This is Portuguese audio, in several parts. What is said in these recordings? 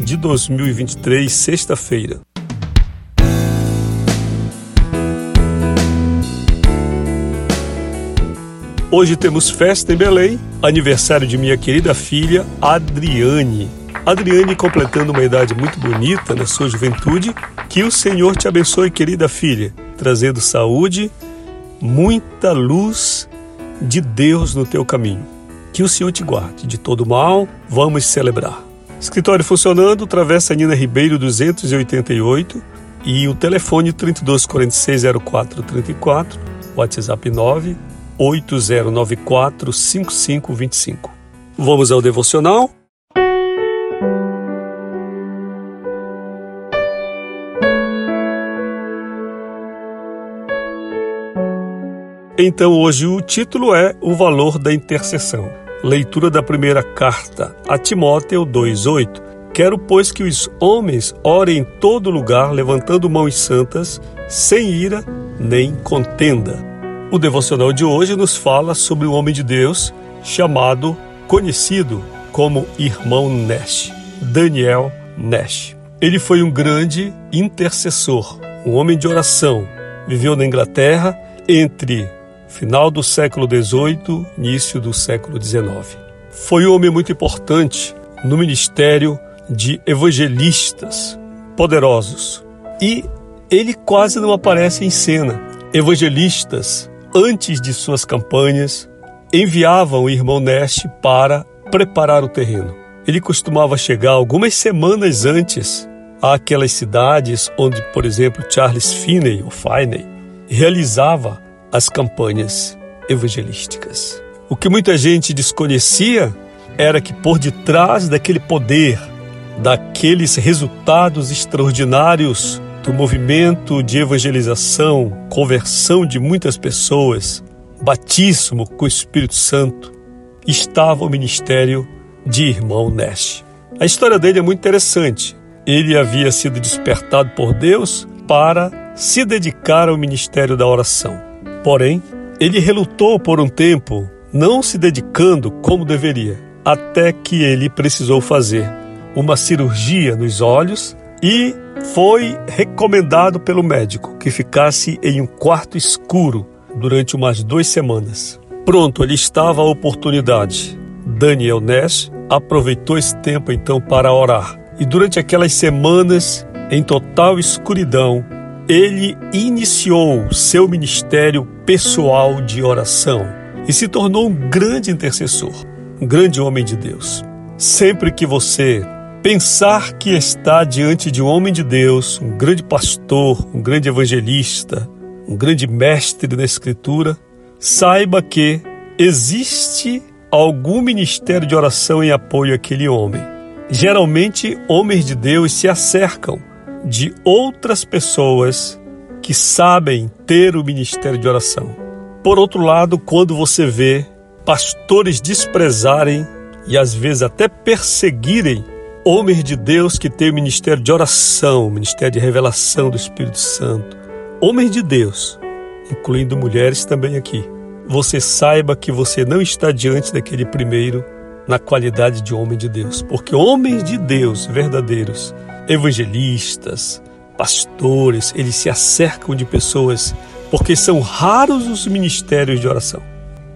de 2023, sexta-feira. Hoje temos festa em Belém, aniversário de minha querida filha Adriane. Adriane completando uma idade muito bonita na sua juventude. Que o Senhor te abençoe, querida filha, trazendo saúde, muita luz de Deus no teu caminho. Que o Senhor te guarde de todo mal. Vamos celebrar. Escritório funcionando, Travessa Nina Ribeiro 288 e o telefone 32460434, WhatsApp 980945525. Vamos ao devocional? Então hoje o título é O Valor da Intercessão. Leitura da primeira carta a Timóteo 2:8. Quero, pois, que os homens orem em todo lugar, levantando mãos santas, sem ira nem contenda. O devocional de hoje nos fala sobre o homem de Deus chamado, conhecido como irmão Nash, Daniel Nash. Ele foi um grande intercessor, um homem de oração. Viveu na Inglaterra entre final do século XVIII, início do século XIX. Foi um homem muito importante no ministério de evangelistas poderosos e ele quase não aparece em cena. Evangelistas, antes de suas campanhas, enviavam o irmão Neste para preparar o terreno. Ele costumava chegar algumas semanas antes àquelas cidades onde, por exemplo, Charles Finney ou Finney realizava as campanhas evangelísticas. O que muita gente desconhecia era que por detrás daquele poder, daqueles resultados extraordinários do movimento de evangelização, conversão de muitas pessoas, batismo com o Espírito Santo, estava o ministério de irmão Nash. A história dele é muito interessante. Ele havia sido despertado por Deus para se dedicar ao ministério da oração. Porém, ele relutou por um tempo, não se dedicando como deveria, até que ele precisou fazer uma cirurgia nos olhos e foi recomendado pelo médico que ficasse em um quarto escuro durante umas duas semanas. Pronto, ali estava a oportunidade. Daniel Nash aproveitou esse tempo então para orar. E durante aquelas semanas, em total escuridão, ele iniciou seu ministério pessoal de oração e se tornou um grande intercessor, um grande homem de Deus. Sempre que você pensar que está diante de um homem de Deus, um grande pastor, um grande evangelista, um grande mestre da Escritura, saiba que existe algum ministério de oração em apoio àquele homem. Geralmente, homens de Deus se acercam de outras pessoas que sabem ter o ministério de oração. Por outro lado, quando você vê pastores desprezarem e às vezes até perseguirem homens de Deus que têm o ministério de oração, o ministério de revelação do Espírito Santo, homens de Deus, incluindo mulheres também aqui, você saiba que você não está diante daquele primeiro na qualidade de homem de Deus, porque homens de Deus verdadeiros evangelistas, pastores, eles se acercam de pessoas porque são raros os ministérios de oração.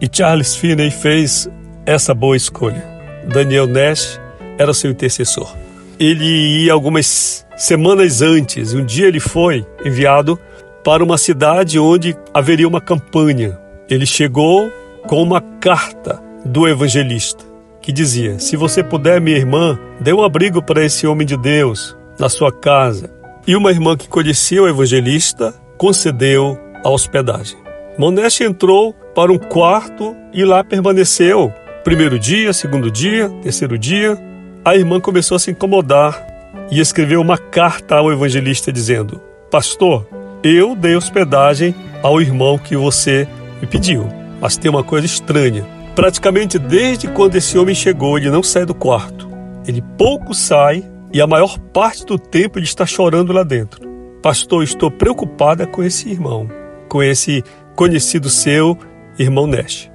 E Charles Finney fez essa boa escolha. Daniel Nash era seu intercessor. Ele ia algumas semanas antes, um dia ele foi enviado para uma cidade onde haveria uma campanha. Ele chegou com uma carta do evangelista que dizia: Se você puder, minha irmã, dê um abrigo para esse homem de Deus na sua casa. E uma irmã que conhecia o evangelista concedeu a hospedagem. Moneste entrou para um quarto e lá permaneceu. Primeiro dia, segundo dia, terceiro dia. A irmã começou a se incomodar e escreveu uma carta ao evangelista dizendo: Pastor, eu dei hospedagem ao irmão que você me pediu, mas tem uma coisa estranha. Praticamente desde quando esse homem chegou, ele não sai do quarto. Ele pouco sai e a maior parte do tempo ele está chorando lá dentro. Pastor, estou preocupada com esse irmão, com esse conhecido seu, irmão Nash.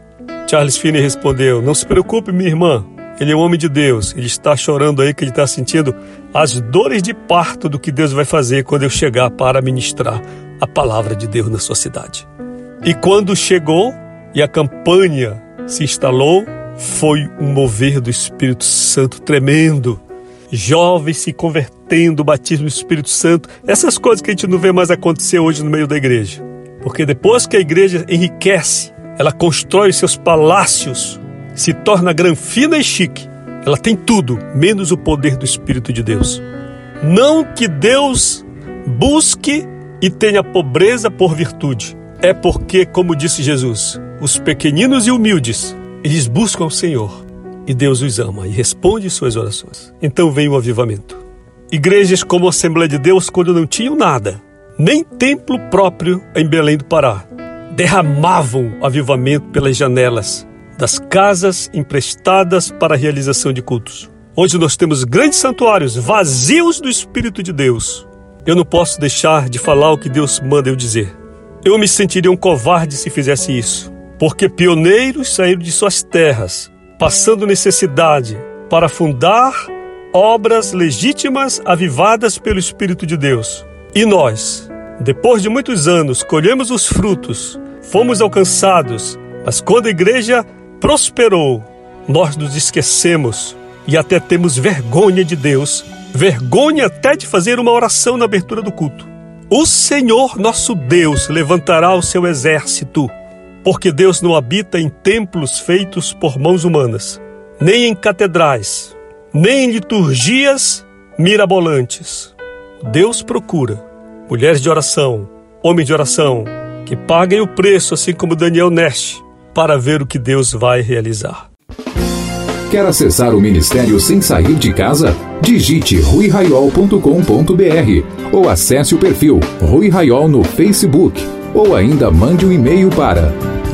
Charles Finney respondeu: Não se preocupe, minha irmã. Ele é um homem de Deus. Ele está chorando aí que ele está sentindo as dores de parto do que Deus vai fazer quando eu chegar para ministrar a palavra de Deus na sua cidade. E quando chegou e a campanha se instalou, foi um mover do Espírito Santo tremendo. Jovens se convertendo, batismo do Espírito Santo, essas coisas que a gente não vê mais acontecer hoje no meio da igreja. Porque depois que a igreja enriquece, ela constrói seus palácios, se torna granfina e chique. Ela tem tudo, menos o poder do Espírito de Deus. Não que Deus busque e tenha pobreza por virtude. É porque, como disse Jesus, os pequeninos e humildes, eles buscam o Senhor e Deus os ama e responde suas orações. Então vem o avivamento. Igrejas como a Assembleia de Deus, quando não tinham nada, nem templo próprio em Belém do Pará, derramavam avivamento pelas janelas das casas emprestadas para a realização de cultos. Hoje nós temos grandes santuários vazios do Espírito de Deus. Eu não posso deixar de falar o que Deus manda eu dizer. Eu me sentiria um covarde se fizesse isso, porque pioneiros saíram de suas terras, passando necessidade, para fundar obras legítimas avivadas pelo Espírito de Deus. E nós, depois de muitos anos, colhemos os frutos, fomos alcançados, mas quando a igreja prosperou, nós nos esquecemos e até temos vergonha de Deus, vergonha até de fazer uma oração na abertura do culto. O Senhor nosso Deus levantará o seu exército, porque Deus não habita em templos feitos por mãos humanas, nem em catedrais, nem em liturgias mirabolantes. Deus procura mulheres de oração, homens de oração, que paguem o preço, assim como Daniel Nash, para ver o que Deus vai realizar. Quer acessar o ministério sem sair de casa? Digite ruiraiol.com.br ou acesse o perfil Rui Raiol no Facebook ou ainda mande um e-mail para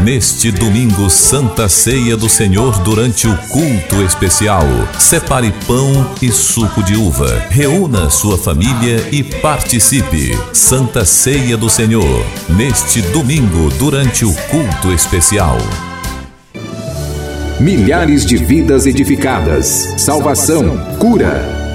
Neste domingo, Santa Ceia do Senhor, durante o culto especial, separe pão e suco de uva. Reúna sua família e participe. Santa Ceia do Senhor, neste domingo, durante o culto especial. Milhares de vidas edificadas, salvação, cura.